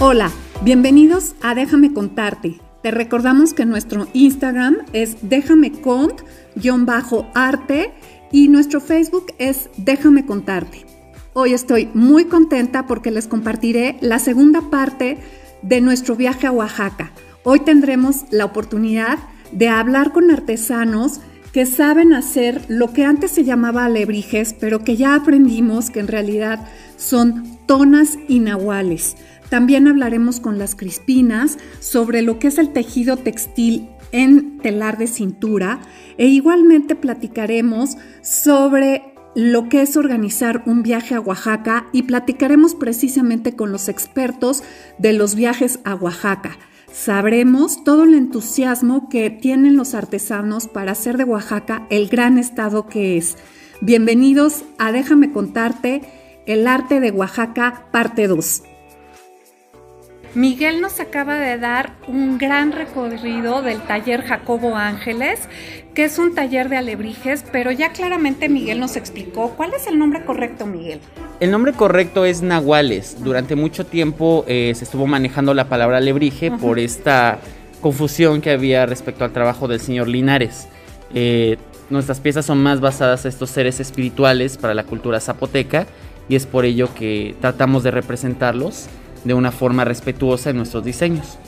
Hola, bienvenidos a Déjame contarte. Te recordamos que nuestro Instagram es déjame cont-arte y nuestro Facebook es déjame contarte. Hoy estoy muy contenta porque les compartiré la segunda parte de nuestro viaje a Oaxaca. Hoy tendremos la oportunidad de hablar con artesanos que saben hacer lo que antes se llamaba alebrijes, pero que ya aprendimos que en realidad son tonas y. También hablaremos con las crispinas sobre lo que es el tejido textil en telar de cintura e igualmente platicaremos sobre lo que es organizar un viaje a Oaxaca y platicaremos precisamente con los expertos de los viajes a Oaxaca. Sabremos todo el entusiasmo que tienen los artesanos para hacer de Oaxaca el gran estado que es. Bienvenidos a Déjame contarte, el arte de Oaxaca, parte 2. Miguel nos acaba de dar un gran recorrido del taller Jacobo Ángeles, que es un taller de alebrijes, pero ya claramente Miguel nos explicó cuál es el nombre correcto, Miguel. El nombre correcto es Nahuales. Durante mucho tiempo eh, se estuvo manejando la palabra alebrije por esta confusión que había respecto al trabajo del señor Linares. Eh, nuestras piezas son más basadas en estos seres espirituales para la cultura zapoteca y es por ello que tratamos de representarlos de una forma respetuosa en nuestros diseños.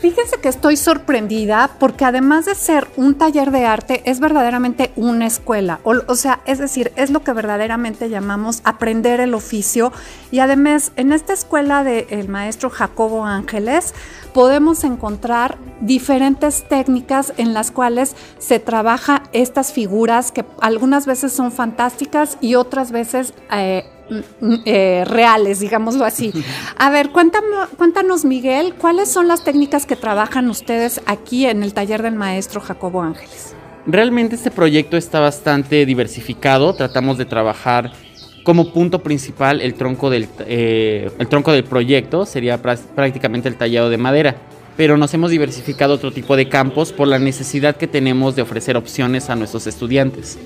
Fíjense que estoy sorprendida porque además de ser un taller de arte, es verdaderamente una escuela. O, sea, es decir, es lo que verdaderamente llamamos aprender el oficio. Y además, en esta escuela del maestro Jacobo Ángeles, podemos encontrar diferentes técnicas en las cuales se trabaja estas figuras que algunas veces son fantásticas y otras veces... Eh, eh, reales, digámoslo así. A ver, cuéntanos, cuéntanos, Miguel, ¿cuáles son las técnicas que trabajan ustedes aquí en el taller del maestro Jacobo Ángeles? Realmente este proyecto está bastante diversificado. Tratamos de trabajar como punto principal el tronco del, eh, el tronco del proyecto, sería prácticamente el tallado de madera. Pero nos hemos diversificado otro tipo de campos por la necesidad que tenemos de ofrecer opciones a nuestros estudiantes.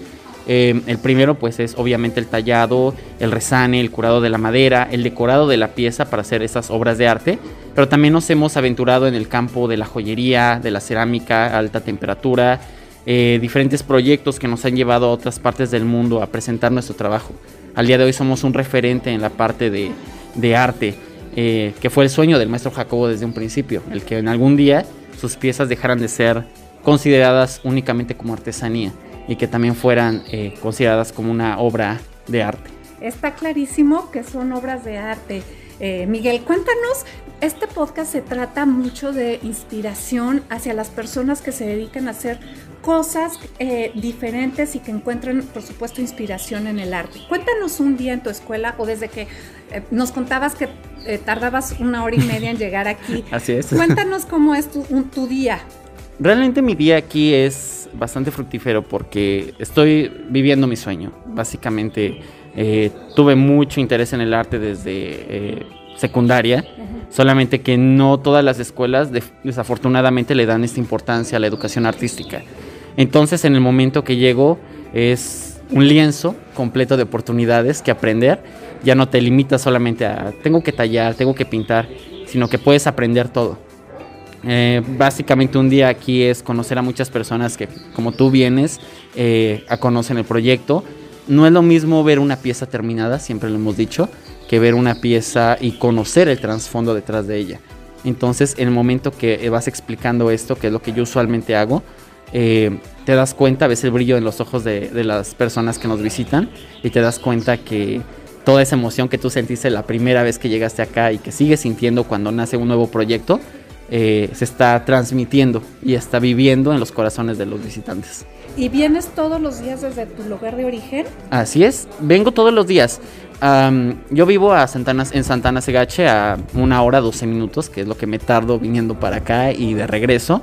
Em, el primero pues es obviamente el tallado, el resane, el curado de la madera, el decorado de la pieza para hacer esas obras de arte, pero también nos hemos aventurado en el campo de la joyería, de la cerámica alta temperatura, eh, diferentes proyectos que nos han llevado a otras partes del mundo a presentar nuestro trabajo. Al día de hoy somos un referente en la parte de, arte, eh, que fue el sueño del maestro Jacobo desde un principio, el que en algún día sus piezas dejaran de ser consideradas únicamente como artesanía y que también fueran eh, consideradas como una obra de arte. Está clarísimo que son obras de arte. Eh, Miguel, cuéntanos, este podcast se trata mucho de inspiración hacia las personas que se dedican a hacer cosas eh, diferentes y que encuentren, por supuesto, inspiración en el arte. Cuéntanos un día en tu escuela o desde que nos contabas que tardabas una hora y media en llegar aquí. Así es. Cuéntanos cómo es tu, tu día. Realmente mi día aquí es bastante fructífero porque estoy viviendo mi sueño. Básicamente eh, tuve mucho interés en el arte desde eh, secundaria, solamente que no todas las escuelas desafortunadamente le dan esta importancia a la educación artística. Entonces en el momento que llego es un lienzo completo de oportunidades que aprender. Ya no te limitas solamente a tengo que tallar, tengo que pintar, sino que puedes aprender todo. Eh, básicamente un día aquí es conocer a muchas personas que, como tú vienes, eh, a conocen el proyecto. No es lo mismo ver una pieza terminada, siempre lo hemos dicho, que ver una pieza y conocer el trasfondo detrás de ella. Entonces, en el momento que vas explicando esto, que es lo que yo usualmente hago, eh, te das cuenta, ves el brillo en los ojos de, de, las personas que nos visitan y te das cuenta que toda esa emoción que tú sentiste la primera vez que llegaste acá y que sigues sintiendo cuando nace un nuevo proyecto, eh, se está transmitiendo y está viviendo en los corazones de los visitantes. ¿Y vienes todos los días desde tu lugar de origen? Así es, vengo todos los días. yo vivo a Santana, en Santana Segache a una hora, 12 minutos, que es lo que me tardo viniendo para acá y de regreso.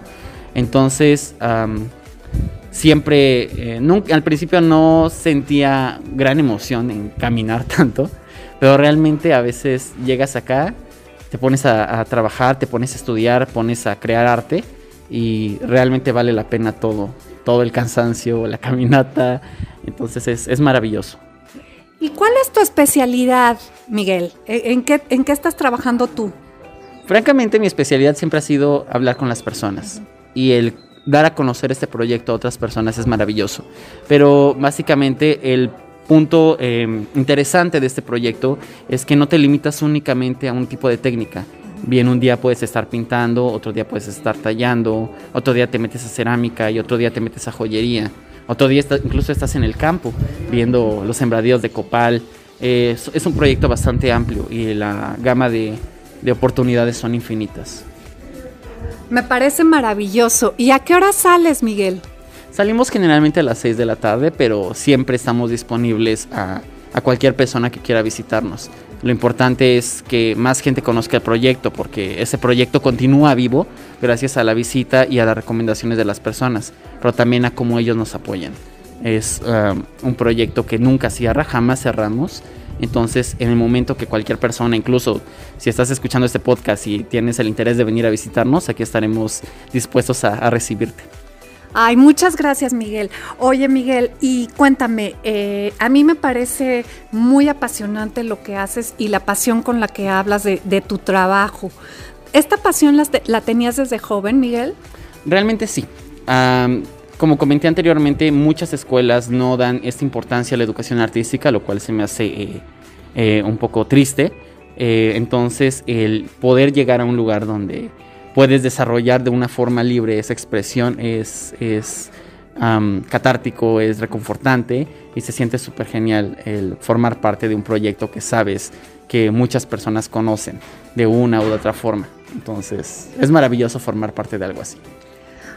Entonces, siempre, eh, al principio no sentía gran emoción en caminar tanto, pero realmente a veces llegas acá te pones a, trabajar, te pones a estudiar, pones a crear arte y realmente vale la pena todo, todo el cansancio, la caminata, entonces es, maravilloso. ¿Y cuál es tu especialidad, Miguel? ¿En qué, ¿En qué estás trabajando tú? francamente mi especialidad siempre ha sido hablar con las personas y el dar a conocer este proyecto a otras personas es maravilloso. Pero básicamente el punto eh, interesante de este proyecto es que no te limitas únicamente a un tipo de técnica. Bien, un día puedes estar pintando, otro día puedes estar tallando, otro día te metes a cerámica y otro día te metes a joyería. Otro día incluso estás en el campo viendo los sembradíos de copal. es, un proyecto bastante amplio y la gama de, de oportunidades son infinitas. Me parece maravilloso. ¿Y a qué hora sales, Miguel? Salimos generalmente a las 6 de la tarde, pero siempre estamos disponibles a, cualquier persona que quiera visitarnos. Lo importante es que más gente conozca el proyecto, porque ese proyecto continúa vivo gracias a la visita y a las recomendaciones de las personas, pero también a cómo ellos nos apoyan. Es um, un proyecto que nunca cierra, jamás cerramos entonces, en el momento que cualquier persona, incluso si estás escuchando este podcast y tienes el interés de venir a visitarnos, aquí estaremos dispuestos a, recibirte. Ay, muchas gracias Miguel. Oye Miguel, y cuéntame, eh, a mí me parece muy apasionante lo que haces y la pasión con la que hablas de, tu trabajo. ¿Esta pasión la, tenías desde joven, Miguel? Realmente sí. como comenté anteriormente, muchas escuelas no dan esta importancia a la educación artística, lo cual se me hace eh, eh, un poco triste. Entonces, el poder llegar a un lugar donde puedes desarrollar de una forma libre esa expresión es, es catártico, es reconfortante y se siente súper genial el formar parte de un proyecto que sabes que muchas personas conocen de una u otra forma. Entonces, es maravilloso formar parte de algo así.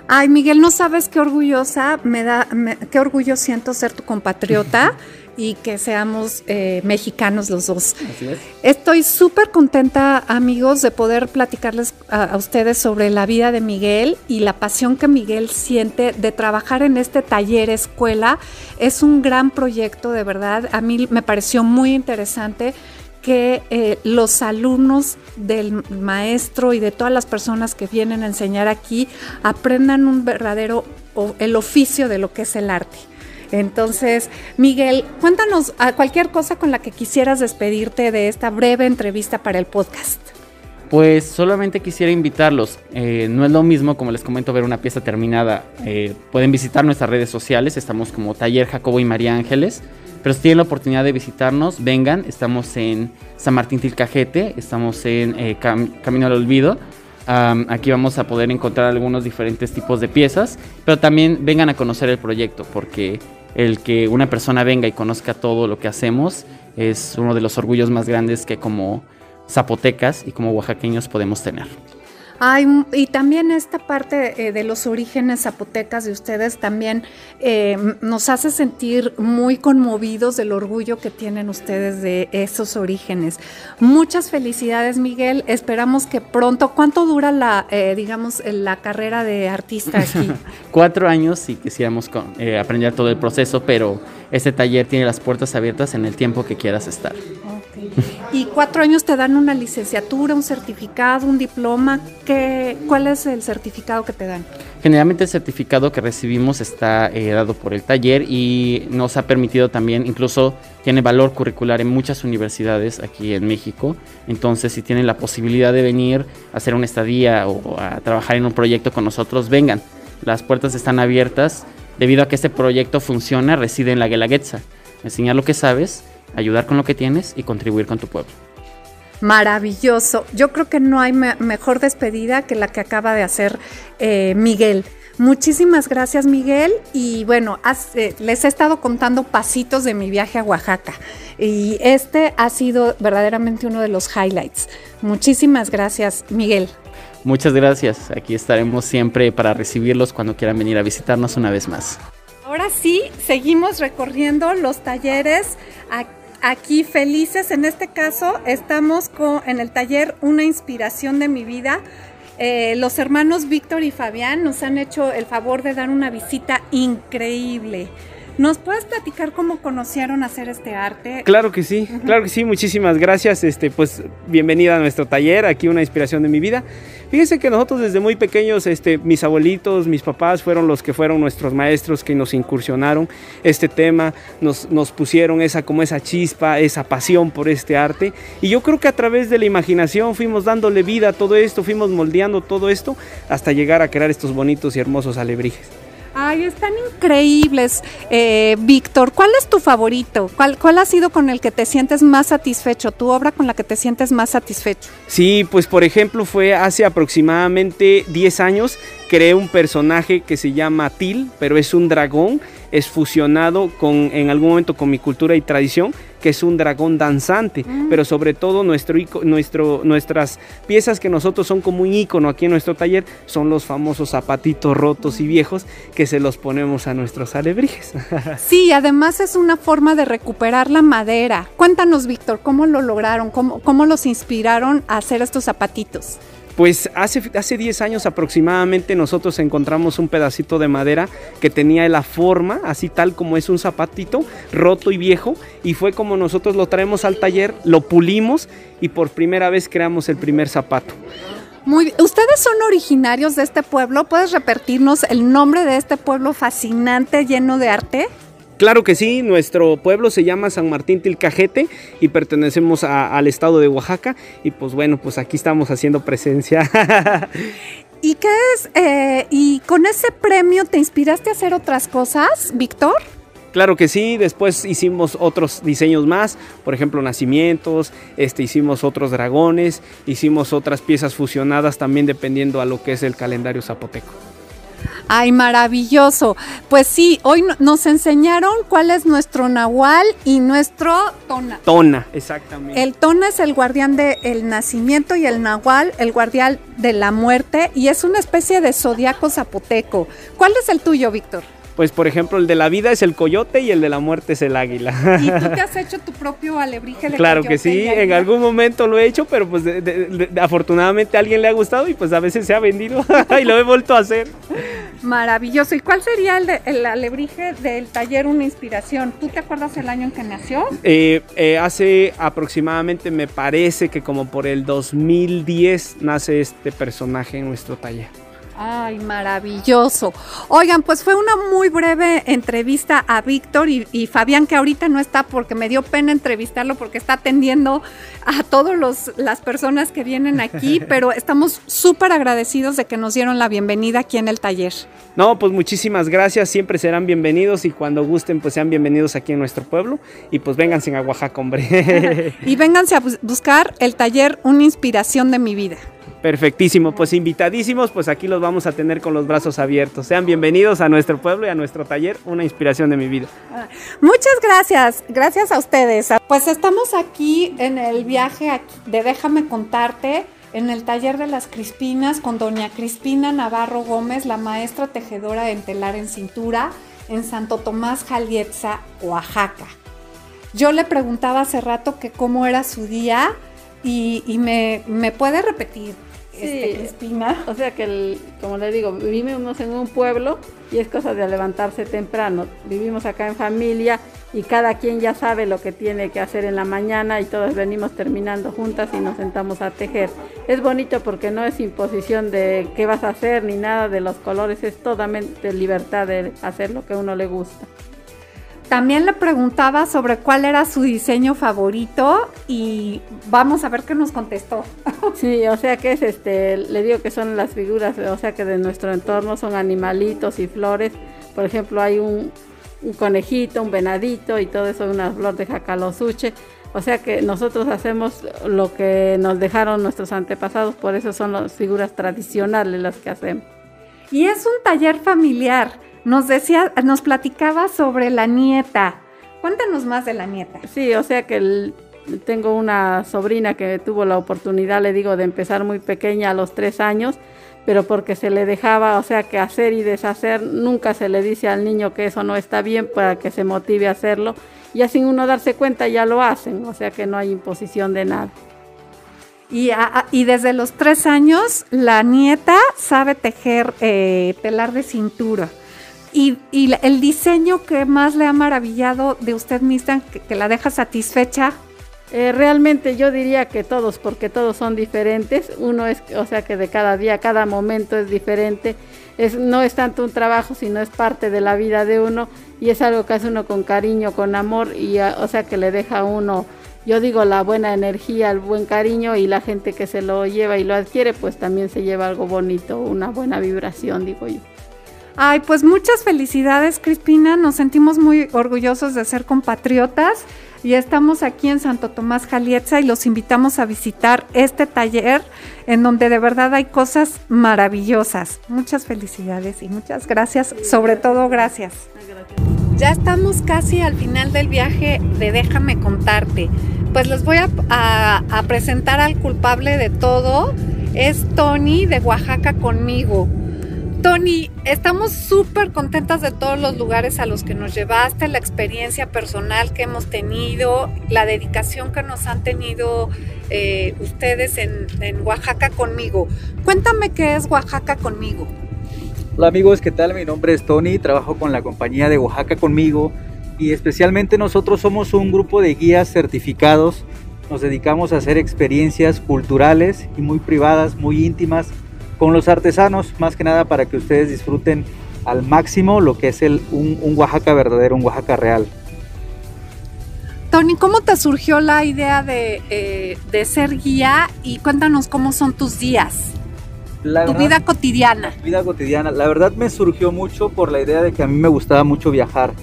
Ay, Miguel, no sabes qué orgullosa me da, qué orgullo siento ser tu compatriota. y que seamos eh, mexicanos los dos. Así es. Estoy súper contenta, amigos, de poder platicarles a, ustedes sobre la vida de Miguel y la pasión que Miguel siente de trabajar en este taller escuela. Es un gran proyecto, de verdad. A mí me pareció muy interesante que eh, los alumnos del maestro y de todas las personas que vienen a enseñar aquí aprendan un verdadero el oficio de lo que es el arte. Entonces, Miguel, cuéntanos a cualquier cosa con la que quisieras despedirte de esta breve entrevista para el podcast. Pues solamente quisiera invitarlos. Eh, no es lo mismo, como les comento, ver una pieza terminada. Eh, pueden visitar nuestras redes sociales. Estamos como Taller Jacobo y María Ángeles. Pero si tienen la oportunidad de visitarnos, vengan. Estamos en San Martín Tilcajete. Estamos en eh, Camino al Olvido. aquí vamos a poder encontrar algunos diferentes tipos de piezas. Pero también vengan a conocer el proyecto porque el que una persona venga y conozca todo lo que hacemos es uno de los orgullos más grandes que como zapotecas y como oaxaqueños podemos tener. Ay, y también esta parte eh, de los orígenes zapotecas de ustedes también eh, nos hace sentir muy conmovidos del orgullo que tienen ustedes de esos orígenes. Muchas felicidades, Miguel. Esperamos que pronto. ¿Cuánto dura la, eh, digamos, la carrera de artista aquí? Cuatro años y quisiéramos aprender todo el proceso, pero este taller tiene las puertas abiertas en el tiempo que quieras estar. Y cuatro años te dan una licenciatura, un certificado, un diploma. ¿Qué, ¿Cuál es el certificado que te dan? Generalmente el certificado que recibimos está eh, dado por el taller y nos ha permitido también, incluso tiene valor curricular en muchas universidades aquí en México. Entonces, si tienen la posibilidad de venir a hacer una estadía o a trabajar en un proyecto con nosotros, vengan. Las puertas están abiertas. Debido a que este proyecto funciona, reside en la Guelaguetza. Enseñar lo que sabes ayudar con lo que tienes y contribuir con tu pueblo. Maravilloso. Yo creo que no hay mejor despedida que la que acaba de hacer eh, Miguel. Muchísimas gracias Miguel y bueno, eh, les he estado contando pasitos de mi viaje a Oaxaca y este ha sido verdaderamente uno de los highlights. Muchísimas gracias Miguel. Muchas gracias, aquí estaremos siempre para recibirlos cuando quieran venir a visitarnos una vez más. Ahora sí, seguimos recorriendo los talleres aquí felices. En este caso estamos con, en el taller Una inspiración de mi vida. Eh, los hermanos Víctor y Fabián nos han hecho el favor de dar una visita increíble. ¿Nos puedes platicar cómo conocieron hacer este arte? Claro que sí, claro que sí, muchísimas gracias. Este, pues bienvenida a nuestro taller, aquí una inspiración de mi vida. Fíjense que nosotros desde muy pequeños, este, mis abuelitos, mis papás fueron los que fueron nuestros maestros que nos incursionaron este tema, nos, nos pusieron esa como esa chispa, esa pasión por este arte. Y yo creo que a través de la imaginación fuimos dándole vida a todo esto, fuimos moldeando todo esto hasta llegar a crear estos bonitos y hermosos alebrijes. Ay, están increíbles. Eh, Víctor, ¿cuál es tu favorito? ¿Cuál, ¿Cuál ha sido con el que te sientes más satisfecho? ¿Tu obra con la que te sientes más satisfecho? Sí, pues por ejemplo fue hace aproximadamente 10 años, creé un personaje que se llama Til, pero es un dragón es fusionado con, en algún momento con mi cultura y tradición, que es un dragón danzante, mm. pero sobre todo nuestro, nuestro, nuestras piezas que nosotros son como un icono aquí en nuestro taller son los famosos zapatitos rotos y viejos que se los ponemos a nuestros alebrijes. Sí, además es una forma de recuperar la madera. Cuéntanos, Víctor, ¿cómo lo lograron? ¿Cómo, cómo los inspiraron a hacer estos zapatitos? Pues hace, hace 10 años aproximadamente nosotros encontramos un pedacito de madera que tenía la forma, así tal como es un zapatito, roto y viejo, y fue como nosotros lo traemos al taller, lo pulimos y por primera vez creamos el primer zapato. ¿Ustedes son originarios de este pueblo? ¿Puedes repetirnos el nombre de este pueblo fascinante, lleno de arte? Claro que sí, nuestro pueblo se llama San Martín Tilcajete y pertenecemos al estado de Oaxaca y pues bueno, pues aquí estamos haciendo presencia. ¿Y qué es? Eh, ¿Y con ese premio te inspiraste a hacer otras cosas, Víctor? Claro que sí, después hicimos otros diseños más, por ejemplo nacimientos, este, hicimos otros dragones, hicimos otras piezas fusionadas también dependiendo a lo que es el calendario zapoteco. Ay, maravilloso. Pues sí, hoy nos enseñaron cuál es nuestro nahual y nuestro tona. Tona, exactamente. El tona es el guardián del nacimiento y el nahual el guardián de la muerte y es una especie de zodiaco zapoteco. ¿Cuál es el tuyo, Víctor? Pues por ejemplo el de la vida es el coyote y el de la muerte es el águila. ¿Y tú te has hecho tu propio alebrije de Claro que sí, en algún momento lo he hecho, pero pues afortunadamente a alguien le ha gustado y pues a veces se ha vendido y lo he vuelto a hacer. Maravilloso. ¿Y cuál sería el, de, el alebrije del taller Una Inspiración? ¿Tú te acuerdas el año en que nació? Eh, eh, hace aproximadamente, me parece que como por el 2010 nace este personaje en nuestro taller. Ay, maravilloso. Oigan, pues fue una muy breve entrevista a Víctor y, Fabián, que ahorita no está porque me dio pena entrevistarlo porque está atendiendo a todas las personas que vienen aquí, pero estamos súper agradecidos de que nos dieron la bienvenida aquí en el taller. No, pues muchísimas gracias, siempre serán bienvenidos y cuando gusten, pues sean bienvenidos aquí en nuestro pueblo y pues vénganse a Oaxaca, hombre. y vénganse a buscar el taller Una inspiración de mi vida. Perfectísimo, pues invitadísimos, pues aquí los vamos a tener con los brazos abiertos. Sean bienvenidos a nuestro pueblo y a nuestro taller, una inspiración de mi vida. Muchas gracias, gracias a ustedes. Pues estamos aquí en el viaje de Déjame contarte, en el taller de las Crispinas con doña Crispina Navarro Gómez, la maestra tejedora en telar en cintura, en Santo Tomás Jalietza, Oaxaca. Yo le preguntaba hace rato que cómo era su día y, me puede repetir este, O sea que, como le digo, vivimos en un pueblo y es cosa de levantarse temprano. Vivimos acá en familia y cada quien ya sabe lo que tiene que hacer en la mañana y todos venimos terminando juntas y nos sentamos a tejer. Es bonito porque no es imposición de qué vas a hacer ni nada de los colores, es totalmente libertad de hacer lo que a uno le gusta. También le preguntaba sobre cuál era su diseño favorito y vamos a ver qué nos contestó. Sí, o sea que es este, le digo que son las figuras, o sea que de nuestro entorno son animalitos y flores. Por ejemplo, hay un, conejito, un venadito y todo eso, una flor de jacalosuche. O sea que nosotros hacemos lo que nos dejaron nuestros antepasados, por eso son las figuras tradicionales las que hacemos. Y es un taller familiar. Nos decía, nos platicaba sobre la nieta. Cuéntanos más de la nieta. Sí, o sea que tengo una sobrina que tuvo la oportunidad, le digo, de empezar muy pequeña a los tres años, pero porque se le dejaba, o sea que hacer y deshacer, nunca se le dice al niño que eso no está bien para que se motive a hacerlo. Y sin uno darse cuenta ya lo hacen, o sea que no hay imposición de nada. Y, y, desde los tres años la nieta sabe tejer eh, telar de cintura. Y, el diseño que más le ha maravillado de usted misma, que, la deja satisfecha. Eh, realmente yo diría que todos, porque todos son diferentes. Uno es, o sea, que de cada día, cada momento es diferente. Es, no es tanto un trabajo, sino es parte de la vida de uno y es algo que hace uno con cariño, con amor y, o sea, que le deja a uno yo digo la buena energía, el buen cariño y la gente que se lo lleva y lo adquiere, pues también se lleva algo bonito, una buena vibración, digo yo. Ay, pues muchas felicidades, Crispina. Nos sentimos muy orgullosos de ser compatriotas y estamos aquí en Santo Tomás Jalietza y los invitamos a visitar este taller en donde de verdad hay cosas maravillosas. Muchas felicidades y muchas gracias, sobre todo gracias. Ya estamos casi al final del viaje de Déjame contarte. Pues les voy a, presentar al culpable de todo. Es Tony de Oaxaca conmigo. Tony, estamos súper contentas de todos los lugares a los que nos llevaste, la experiencia personal que hemos tenido, la dedicación que nos han tenido eh, ustedes en, en Oaxaca conmigo. Cuéntame qué es Oaxaca conmigo. Hola amigos, ¿qué tal? Mi nombre es Tony, trabajo con la compañía de Oaxaca conmigo y especialmente nosotros somos un grupo de guías certificados. Nos dedicamos a hacer experiencias culturales y muy privadas, muy íntimas con los artesanos, más que nada para que ustedes disfruten al máximo lo que es el, un, Oaxaca verdadero, un Oaxaca real. Tony, ¿cómo te surgió la idea de, eh, de ser guía y cuéntanos cómo son tus días? tu vida cotidiana. Vida cotidiana. La verdad me surgió mucho por la idea de que a mí me gustaba mucho viajar.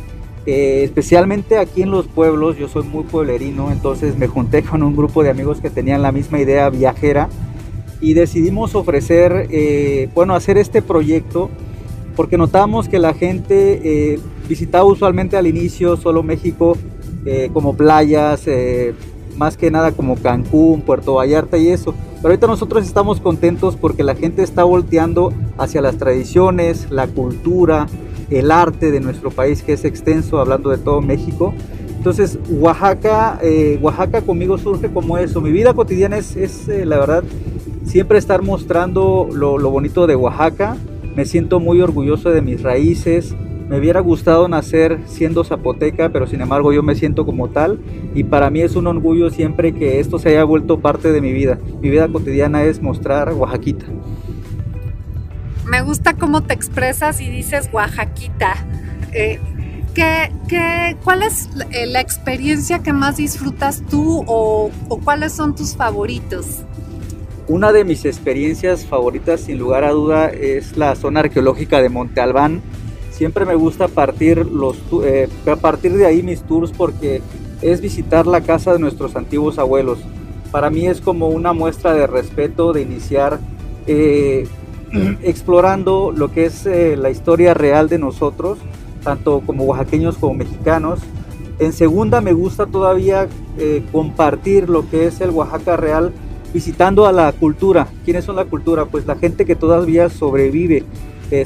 Eh, especialmente aquí en los pueblos, yo soy muy pueblerino, entonces me junté con un grupo de amigos que tenían la misma idea viajera y decidimos ofrecer, eh, bueno, hacer este proyecto porque notamos que la gente eh, visitaba usualmente al inicio solo México como playas, más que nada como Cancún, Puerto Vallarta y eso. Pero ahorita nosotros estamos contentos porque la gente está volteando hacia las tradiciones, la cultura, el arte de nuestro país que es extenso, hablando de todo México. Entonces Oaxaca, eh, Oaxaca conmigo surge como eso. Mi vida cotidiana es, es eh, la verdad, siempre estar mostrando lo, bonito de Oaxaca. Me siento muy orgulloso de mis raíces, me hubiera gustado nacer siendo zapoteca, pero sin embargo yo me siento como tal y para mí es un orgullo siempre que esto se haya vuelto parte de mi vida. Mi vida cotidiana es mostrar Oaxaquita. Me gusta cómo te expresas y dices Oaxaquita. Eh, ¿qué, cuál es eh, la experiencia que más disfrutas tú o cuáles son tus favoritos? Una de mis experiencias favoritas, sin lugar a duda, es la zona arqueológica de Monte Albán siempre me gusta partir, los, eh, partir de ahí mis tours porque es visitar la casa de nuestros antiguos abuelos. Para mí es como una muestra de respeto de iniciar eh, explorando lo que es eh, la historia real de nosotros, tanto como oaxaqueños como mexicanos. En segunda me gusta todavía compartir lo que es el Oaxaca real visitando a la cultura. ¿Quiénes son la cultura? Pues la gente que todavía sobrevive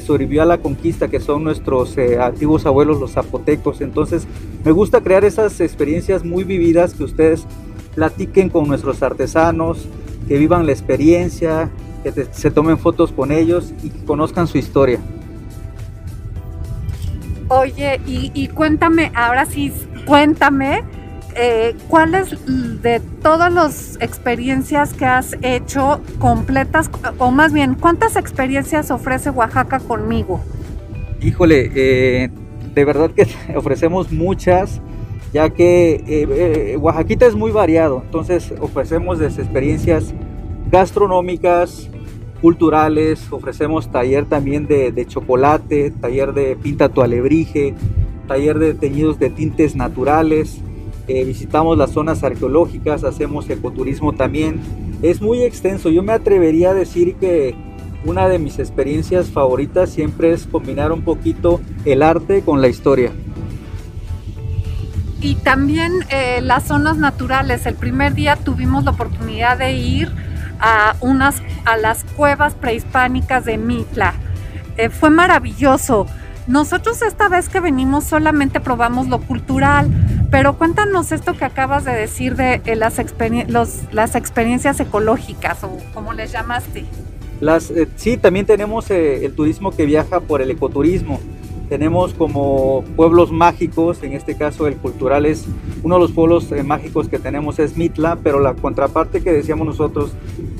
sobrevivió a la conquista, que son nuestros eh, antiguos abuelos, los zapotecos. Entonces, me gusta crear esas experiencias muy vividas que ustedes platiquen con nuestros artesanos, que vivan la experiencia, que se tomen fotos con ellos y que conozcan su historia. Oye, y cuéntame, ahora sí, cuéntame eh, ¿cuáles de todas las experiencias que has hecho completas, o más bien, cuántas experiencias ofrece Oaxaca conmigo? Híjole, eh, de verdad que ofrecemos muchas, ya que eh, Oaxaquita es muy variado, entonces ofrecemos experiencias gastronómicas, culturales, ofrecemos taller también de, de chocolate, taller de pinta tu alebrije, taller de teñidos de tintes naturales, eh, visitamos las zonas arqueológicas, hacemos ecoturismo también. Es muy extenso, yo me atrevería a decir que una de mis experiencias favoritas siempre es combinar un poquito el arte con la historia. Y también eh, las zonas naturales. El primer día tuvimos la oportunidad de ir a, unas, a las cuevas prehispánicas de Mitla. Eh, fue maravilloso. Nosotros esta vez que venimos solamente probamos lo cultural, pero cuéntanos esto que acabas de decir de eh, las, las experiencias ecológicas o como les llamaste. Las, eh, sí, también tenemos eh, el turismo que viaja por el ecoturismo. tenemos como pueblos mágicos, en este caso el cultural es uno de los pueblos eh, mágicos que tenemos es Mitla, pero la contraparte que decíamos nosotros,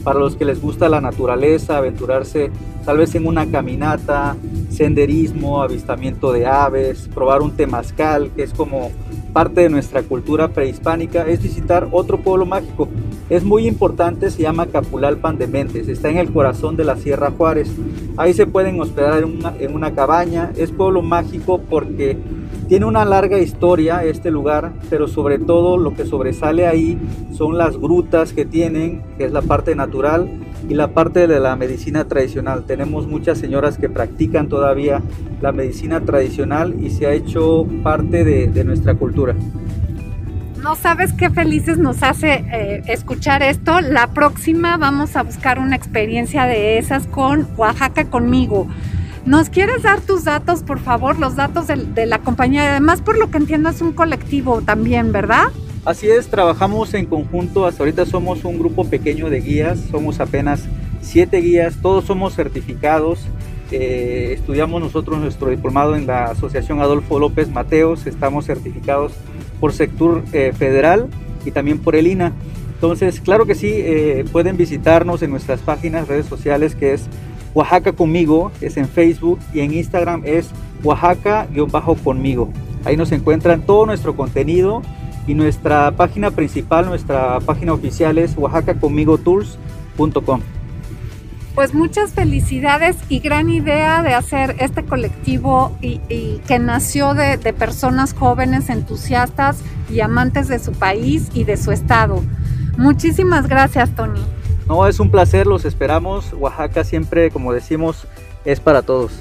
para los que les gusta la naturaleza, aventurarse tal vez en una caminata, senderismo, avistamiento de aves, probar un temazcal, que es como parte de nuestra cultura prehispánica, es visitar otro pueblo mágico. Es muy importante, se llama Capulalpan de Mentes, está en el corazón de la Sierra Juárez. Ahí se pueden hospedar en una, en una cabaña, es pueblo mágico porque tiene una larga historia este lugar, pero sobre todo lo que sobresale ahí son las grutas que tienen, que es la parte natural, y la parte de la medicina tradicional. Tenemos muchas señoras que practican todavía la medicina tradicional y se ha hecho parte de, nuestra cultura. No sabes qué felices nos hace eh, escuchar esto. La próxima vamos a buscar una experiencia de esas con Oaxaca conmigo. ¿Nos quieres dar tus datos, por favor, los datos de, la compañía? Además, por lo que entiendo, es un colectivo también, ¿verdad? Así es, trabajamos en conjunto, hasta ahorita somos un grupo pequeño de guías, somos apenas siete guías, todos somos certificados, eh, estudiamos nosotros nuestro diplomado en la Asociación Adolfo López Mateos, estamos certificados por Sector eh, Federal y también por el INA. Entonces, claro que sí, eh, pueden visitarnos en nuestras páginas, redes sociales, que es Oaxaca conmigo, es en Facebook y en Instagram es Oaxaca-conmigo. Ahí nos encuentran todo nuestro contenido y nuestra página principal, nuestra página oficial es oaxacaconmigotours.com. Pues muchas felicidades y gran idea de hacer este colectivo y, que nació de, de personas jóvenes, entusiastas y amantes de su país y de su estado. Muchísimas gracias, Tony. No, es un placer, los esperamos. Oaxaca siempre, como decimos, es para todos.